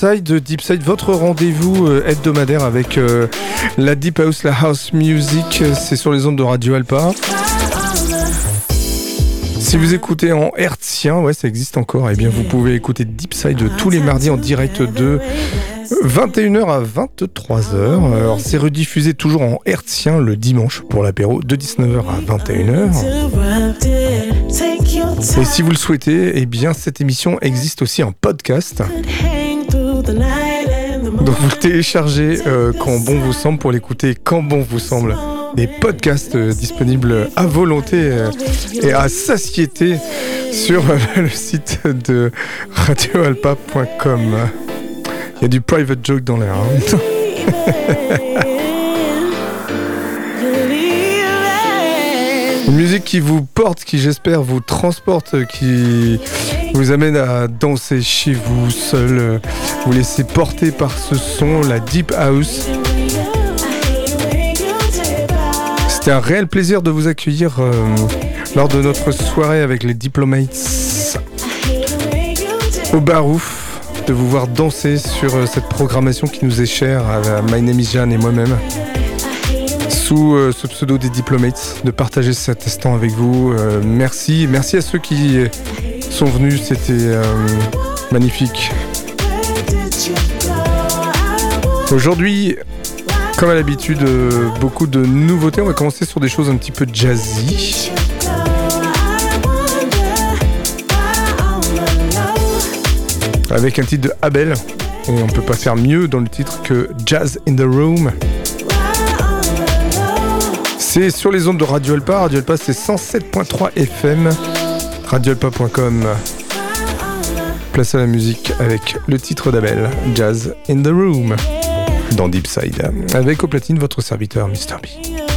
Side. Deep Side, votre rendez-vous euh, hebdomadaire avec euh, la Deep House, la House Music. C'est sur les ondes de Radio Alpa. Si vous écoutez en hertzien, ouais, ça existe encore, eh bien vous pouvez écouter Deep Side tous les mardis en direct de 21h à 23h. Alors c'est rediffusé toujours en hertzien le dimanche pour l'apéro de 19h à 21h. Et si vous le souhaitez, eh bien cette émission existe aussi en podcast. Donc vous le téléchargez euh, quand bon vous semble pour l'écouter quand bon vous semble. Des podcasts euh, disponibles à volonté euh, et à satiété sur le site de radioalpa.com. Il y a du private joke dans l'air. Hein. Une musique qui vous porte, qui j'espère vous transporte, qui vous amène à danser chez vous seul, vous laisser porter par ce son, la Deep House. C'était un réel plaisir de vous accueillir euh, lors de notre soirée avec les Diplomates au Barouf, de vous voir danser sur euh, cette programmation qui nous est chère à My Name is Jan et moi-même sous euh, ce pseudo des Diplomates, de partager cet instant avec vous. Euh, merci, merci à ceux qui sont venus, c'était euh, magnifique. Aujourd'hui, comme à l'habitude, beaucoup de nouveautés. On va commencer sur des choses un petit peu jazzy. Avec un titre de Abel. Et on peut pas faire mieux dans le titre que Jazz in the Room. C'est sur les ondes de Radio Alpa. Radio Alpa, c'est 107.3 FM. Radioalpa.com. Place à la musique avec le titre d'Abel, Jazz in the Room, dans Deep Side. Avec au platine votre serviteur, Mr. B.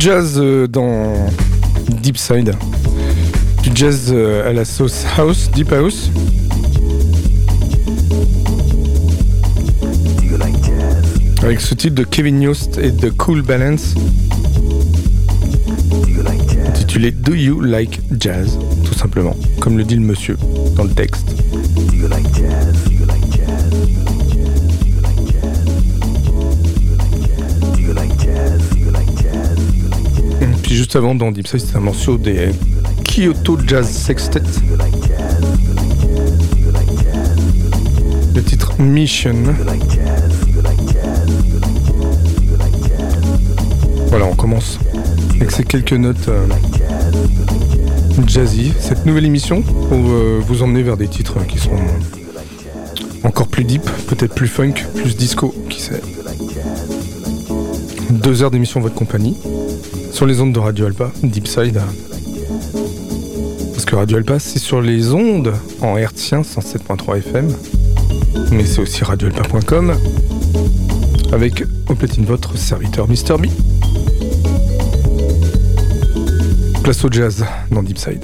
jazz euh, dans Deep Side. Du jazz euh, à la sauce house, deep house. Avec ce titre de Kevin Yost et de Cool Balance. Intitulé Do You Like Jazz Tout simplement, comme le dit le monsieur dans le texte. Juste avant dans Deep Side, c'était un morceau des Kyoto Jazz Sextet. Le titre Mission. Voilà, on commence avec ces quelques notes euh, jazzy. Cette nouvelle émission pour euh, vous emmener vers des titres qui sont encore plus deep, peut-être plus funk, plus disco, qui sait. Deux heures d'émission en votre compagnie sur les ondes de Radio Alpa, Deepside. Parce que Radio Alpa, c'est sur les ondes en hertzien 107.3 FM, mais c'est aussi radioalpa.com avec au platine votre serviteur Mr. B. Place au jazz dans Deepside.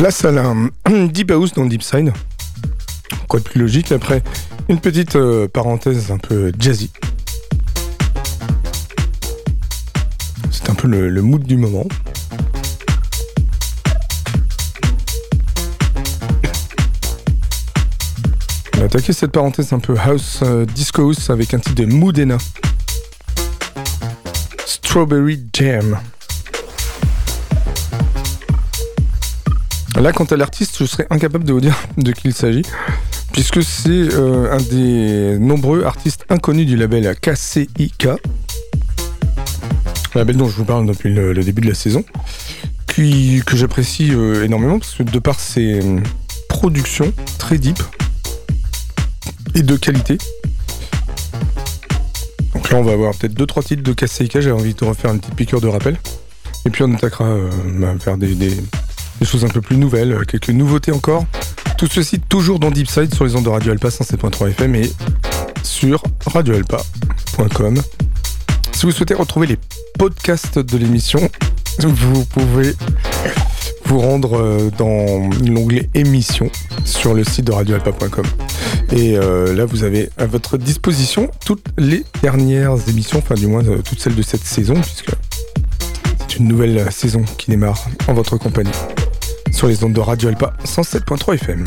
Place à la Deep House dans Deep Side. Quoi de plus logique après une petite euh, parenthèse un peu jazzy. C'est un peu le, mood du moment. On va attaquer cette parenthèse un peu house, euh, disco house avec un titre de Moodena. Strawberry Jam. Là, quant à l'artiste, je serais incapable de vous dire de qui il s'agit, puisque c'est euh, un des nombreux artistes inconnus du label KCIK, label dont je vous parle depuis le, début de la saison, qui, que j'apprécie euh, énormément, parce que de par ses euh, productions très deep et de qualité. Donc là, on va avoir peut-être 2-3 titres de KCIK, j'ai envie de refaire une petite piqûre de rappel. Et puis on attaquera à faire des des choses un peu plus nouvelles, euh, quelques nouveautés encore. Tout ceci toujours dans Deepside sur les ondes de Radio Alpa 107.3 FM et sur radioalpa.com. Si vous souhaitez retrouver les podcasts de l'émission, vous pouvez vous rendre euh, dans l'onglet émission sur le site de radioalpa.com. Et euh, là, vous avez à votre disposition toutes les dernières émissions, enfin du moins toutes celles de cette saison, puisque c'est une nouvelle saison qui démarre en votre compagnie sur les ondes de Radio Alpa 107.3 FM.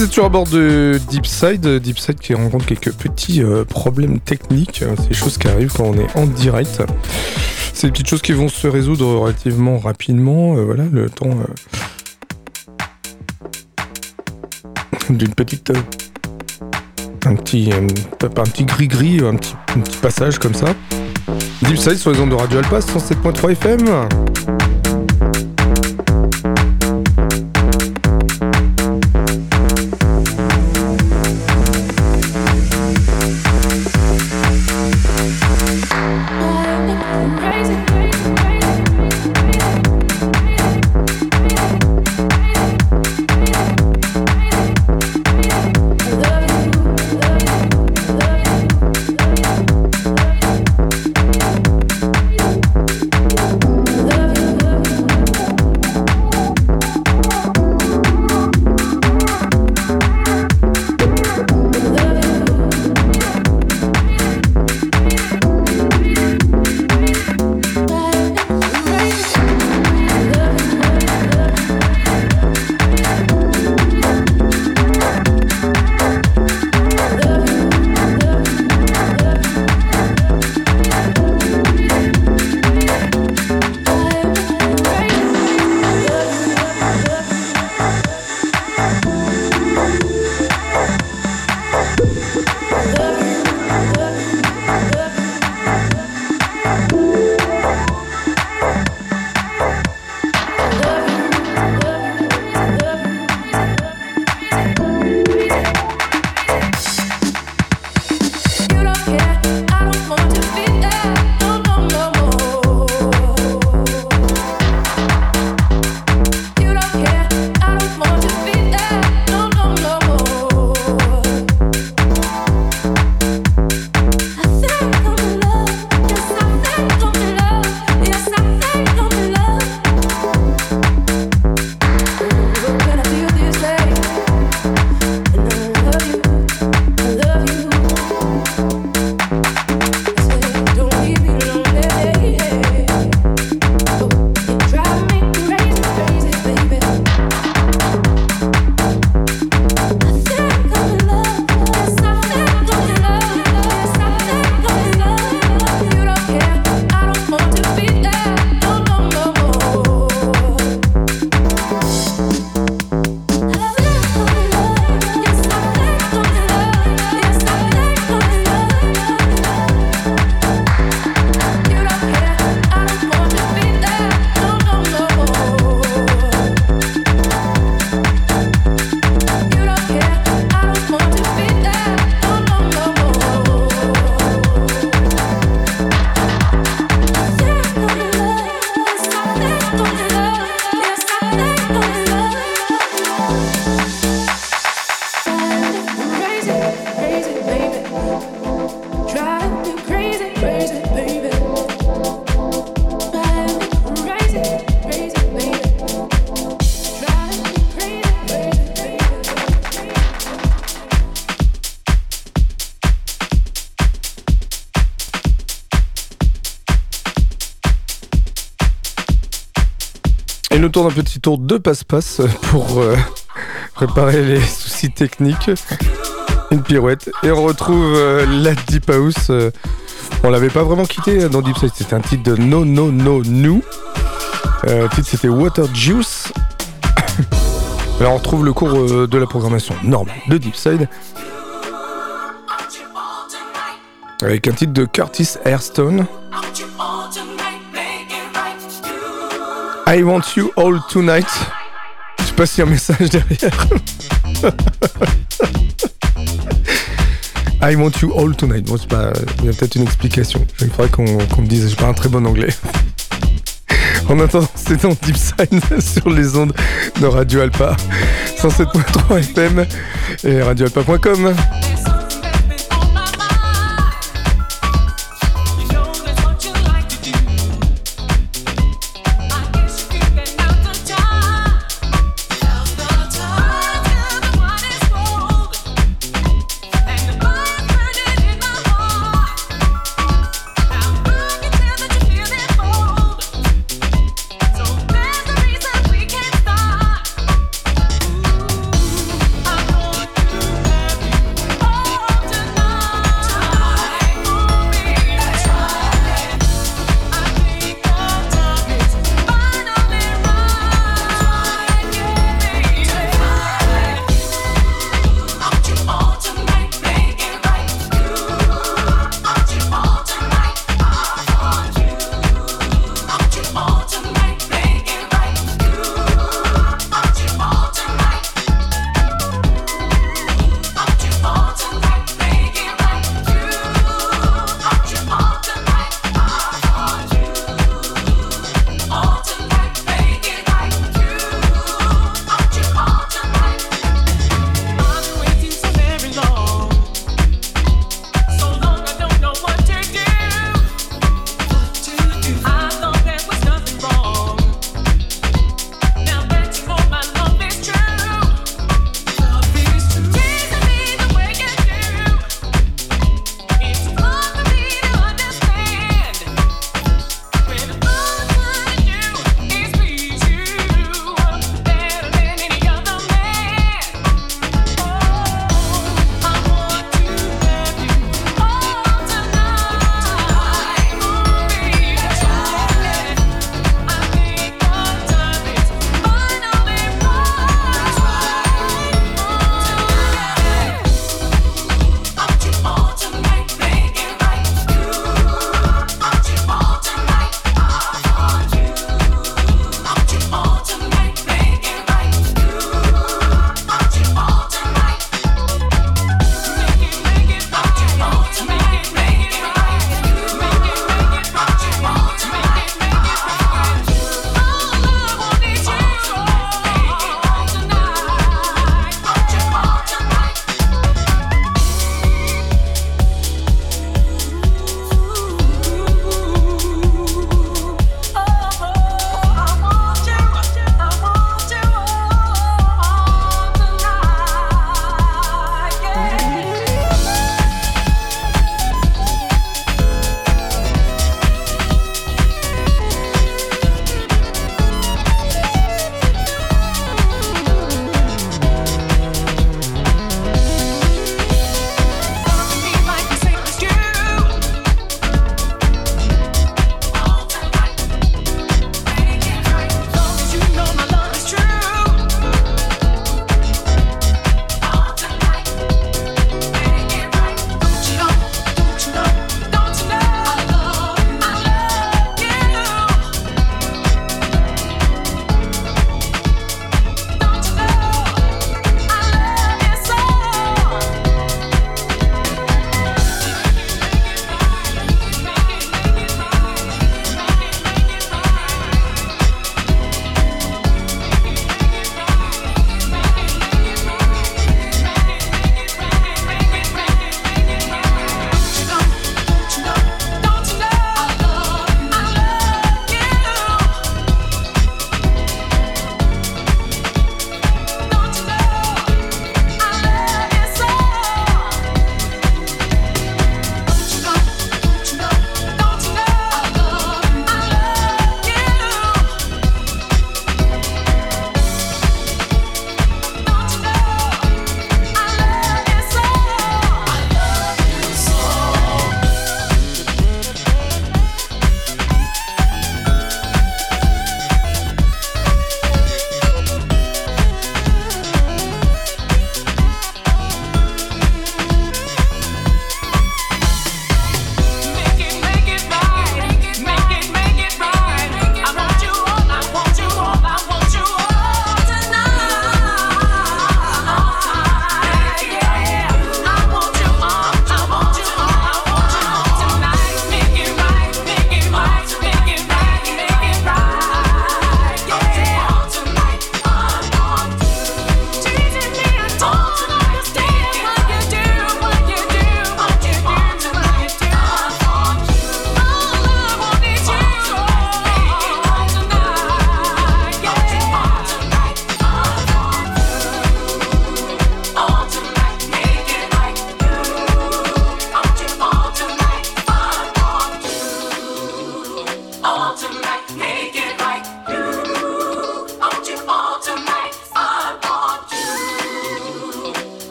Vous êtes sur à bord de Deepside, Deepside qui rencontre quelques petits euh, problèmes techniques, c'est des choses qui arrivent quand on est en direct. C'est des petites choses qui vont se résoudre relativement rapidement, euh, voilà, le temps euh, d'une petite... un petit un petit gris-gris, un petit, un petit passage comme ça. Deepside sur les ondes de Radio Alpa 107.3 FM. Tourne un petit tour de passe-passe pour euh, réparer les soucis techniques. Une pirouette. Et on retrouve euh, la Deep House. Euh, on l'avait pas vraiment quitté dans Deep Side. C'était un titre de No No No New. le titre c'était Water Juice. Alors on retrouve le cours de la programmation normale de Deep Side. Avec un titre de Curtis Airstone. I want you all tonight. Je sais pas s'il y a un message derrière. I want you all tonight. Bon, pas. Il y a peut-être une explication. Il faudrait qu'on me dise. J'ai pas un très bon anglais. En attendant, c'est dans Deep Sign sur les ondes de Radio Alpa 107.3 FM et radioalpa.com.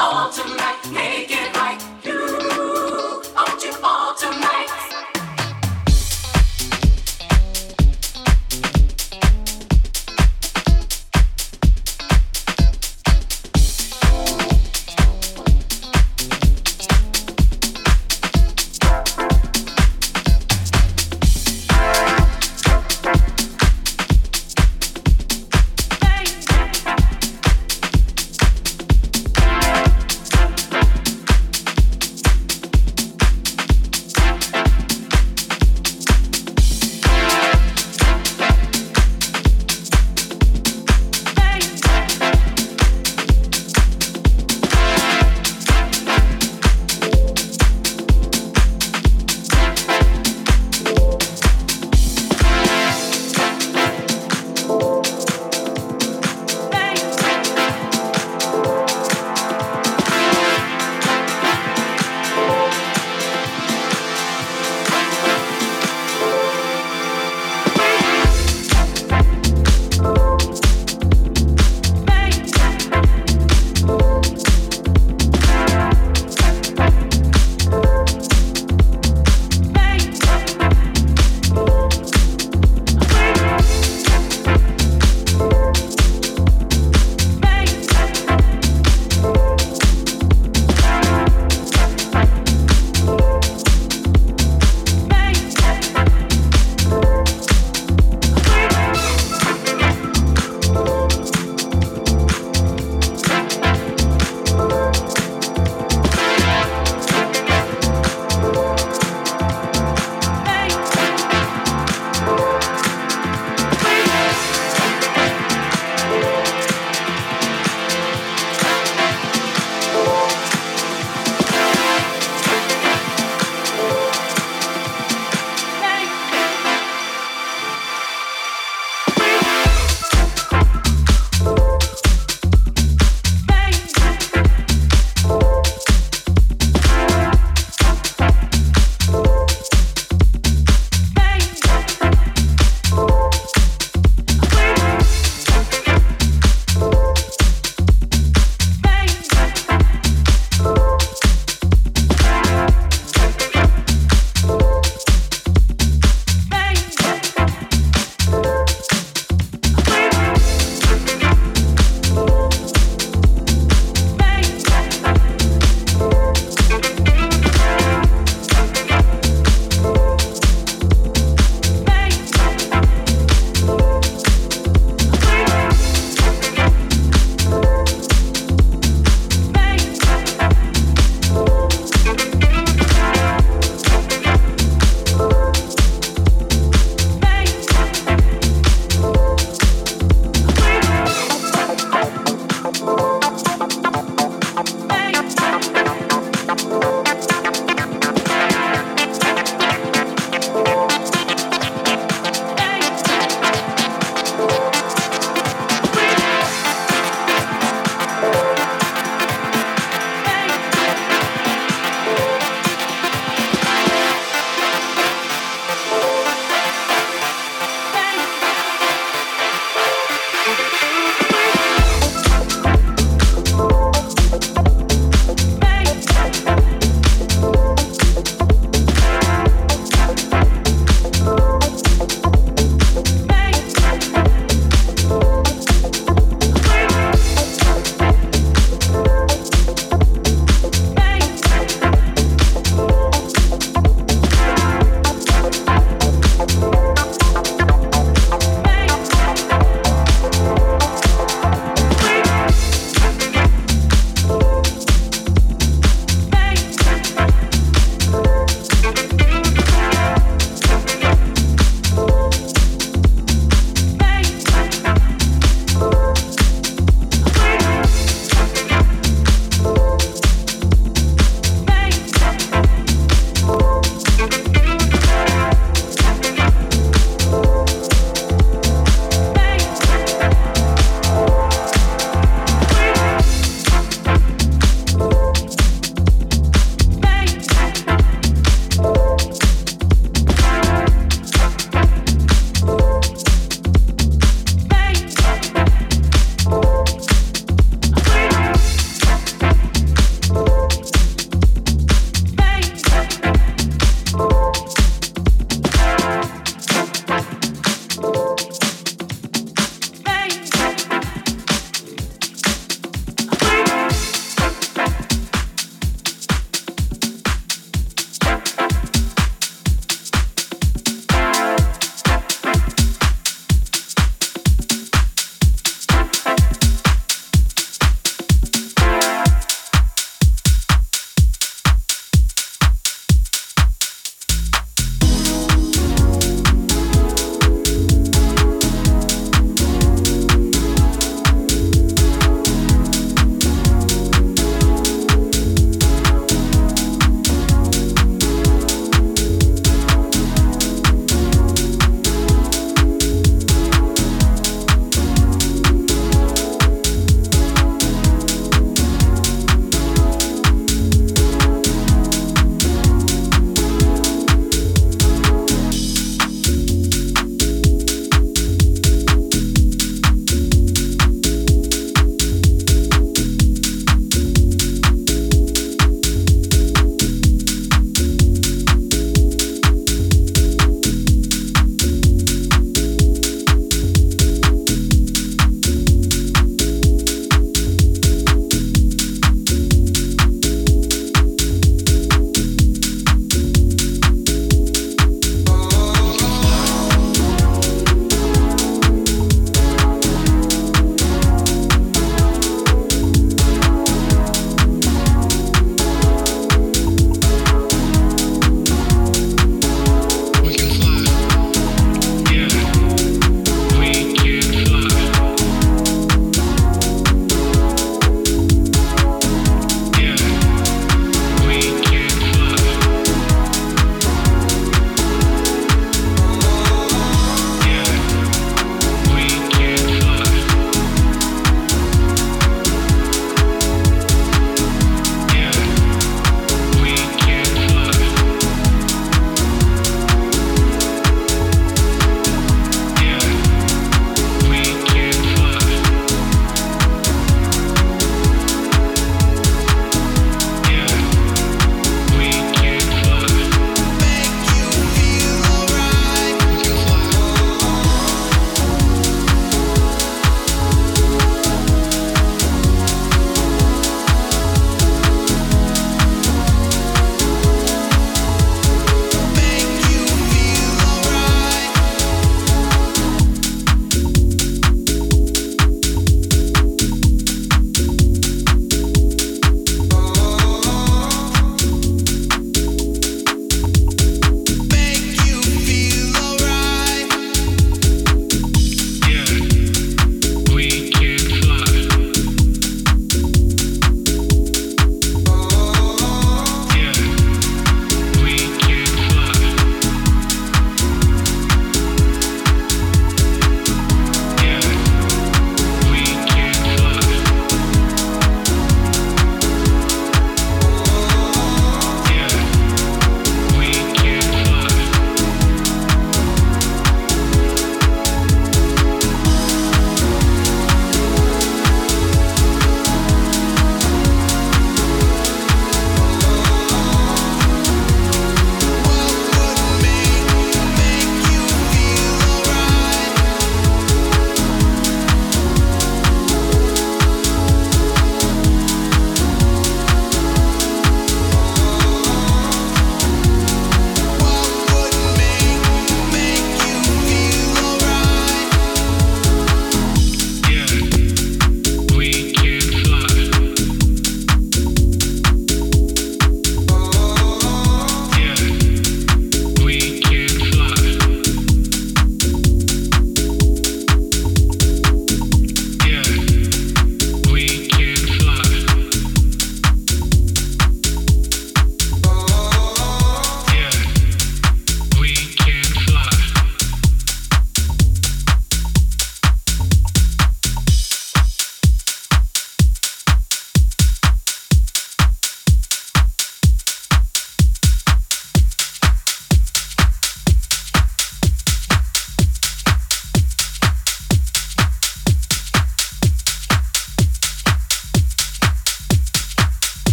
all tonight, make it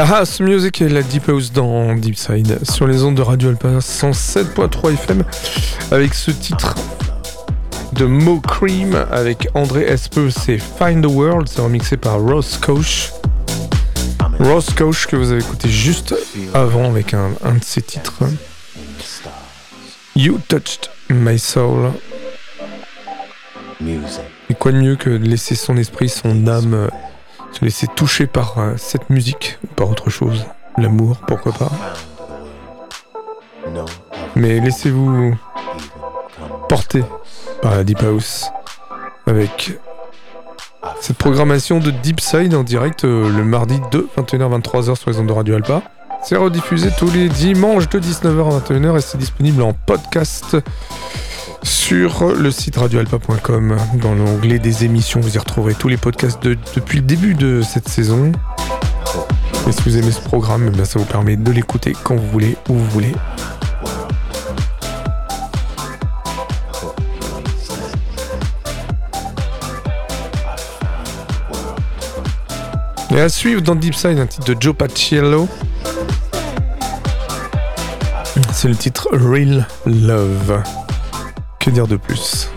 La house music et la deep house dans Deep Side sur les ondes de Radio Alpa 107.3 FM avec ce titre de Mo Cream avec André Espe, c'est Find the World, c'est remixé par Ross Koch. Ross Koch que vous avez écouté juste avant avec un, de ses titres. You Touched My Soul. Et quoi de mieux que de laisser son esprit, son âme se laisser toucher par euh, cette musique autre chose. L'amour, pourquoi pas. Mais laissez-vous porter par la Deep House avec cette programmation de Deep Side en direct euh, le mardi de 21h-23h sur les ondes de Radio Alpa. C'est rediffusé tous les dimanches de 19h à 21h et c'est disponible en podcast sur le site radioalpa.com. Dans l'onglet des émissions, vous y retrouverez tous les podcasts depuis le début de cette saison. Et si vous aimez ce programme, ça vous permet de l'écouter quand vous voulez, où vous voulez. Et à suivre dans Deep Side un titre de Joe Paciello. C'est le titre Real Love. Que dire de plus?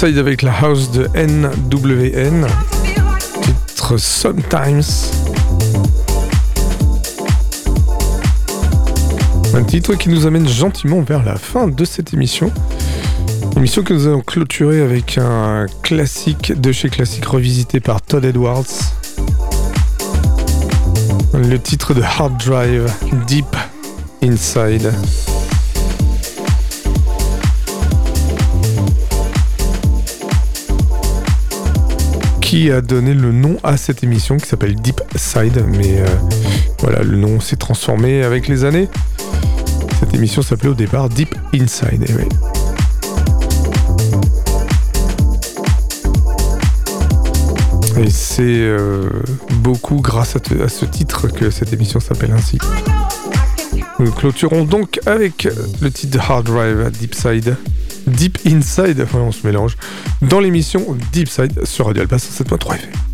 Avec la house de NWN. Titre Sometimes. Un titre qui nous amène gentiment vers la fin de cette émission. Émission que nous allons clôturer avec un classique de chez Classique revisité par Todd Edwards. Le titre de Hard Drive, Deep Inside. Qui a donné le nom à cette émission qui s'appelle Deep Side, mais euh, voilà, le nom s'est transformé avec les années. Cette émission s'appelait au départ Deep Inside. Et, c'est euh, beaucoup grâce à, ce titre que cette émission s'appelle ainsi. Nous clôturons donc avec le titre de Hard Drive Deep Side. Deep Inside, enfin on se mélange, dans l'émission Deep Side sur Radio Alpha 7.3 FM.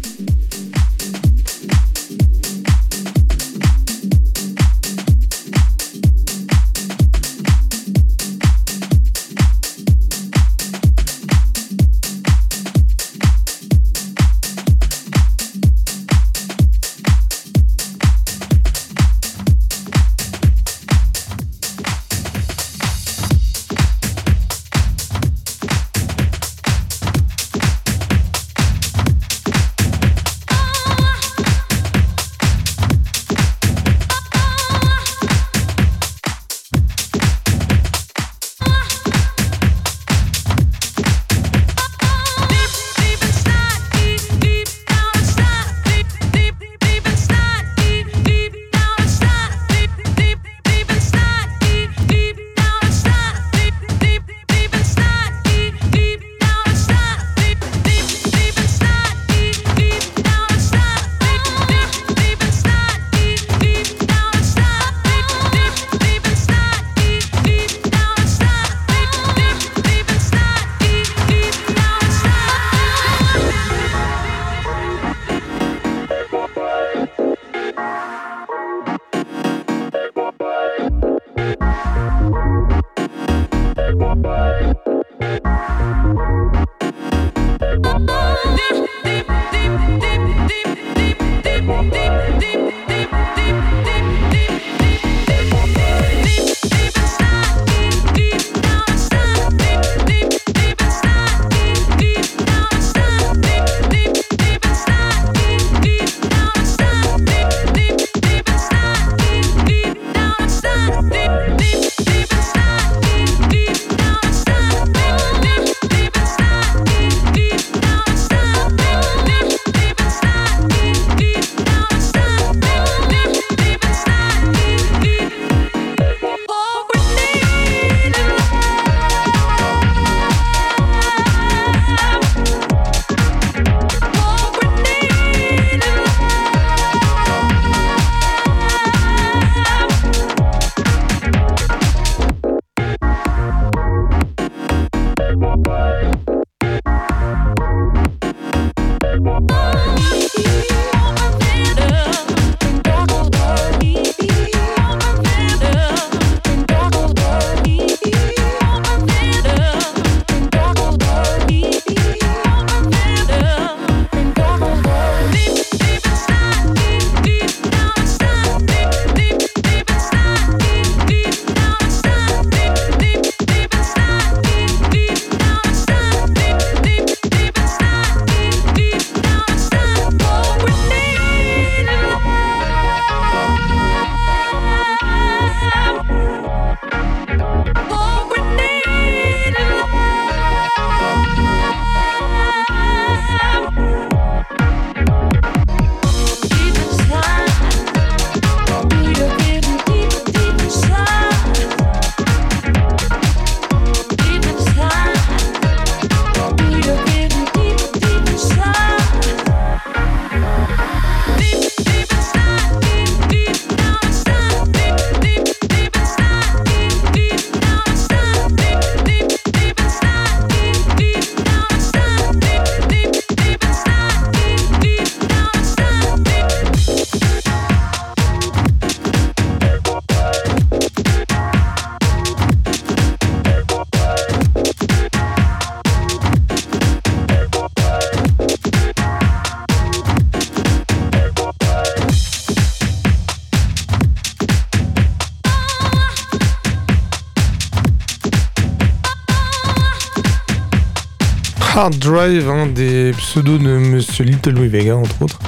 Hard Drive, un des pseudos de Monsieur Little Louis Vega, entre autres,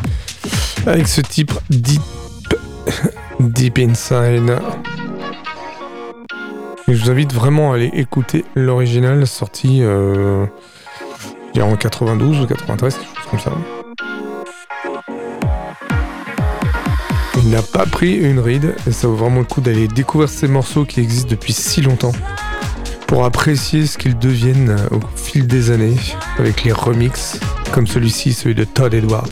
avec ce titre Deep, Deep Inside. Je vous invite vraiment à aller écouter l'original sorti euh, en 92 ou 93, quelque chose comme ça. Il n'a pas pris une ride et ça vaut vraiment le coup d'aller découvrir ces morceaux qui existent depuis si longtemps apprécier ce qu'ils deviennent au fil des années avec les remixes comme celui-ci, celui de Todd Edwards.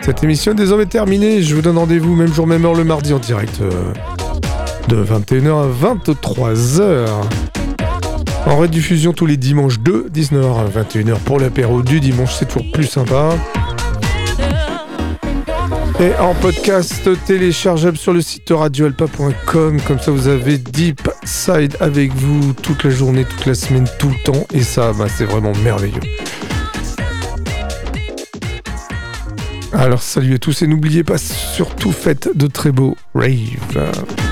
Cette émission est désormais terminée. Je vous donne rendez-vous même jour, même heure le mardi en direct euh, de 21h à 23h. En rediffusion tous les dimanches de 19h à 21h pour l'apéro du dimanche, c'est toujours plus sympa. Et en podcast téléchargeable sur le site radioalpa.com. Comme ça, vous avez Deep Avec vous toute la journée, toute la semaine, tout le temps. Et ça, bah, c'est vraiment merveilleux. Alors, salut à tous et n'oubliez pas, surtout faites de très beaux raves.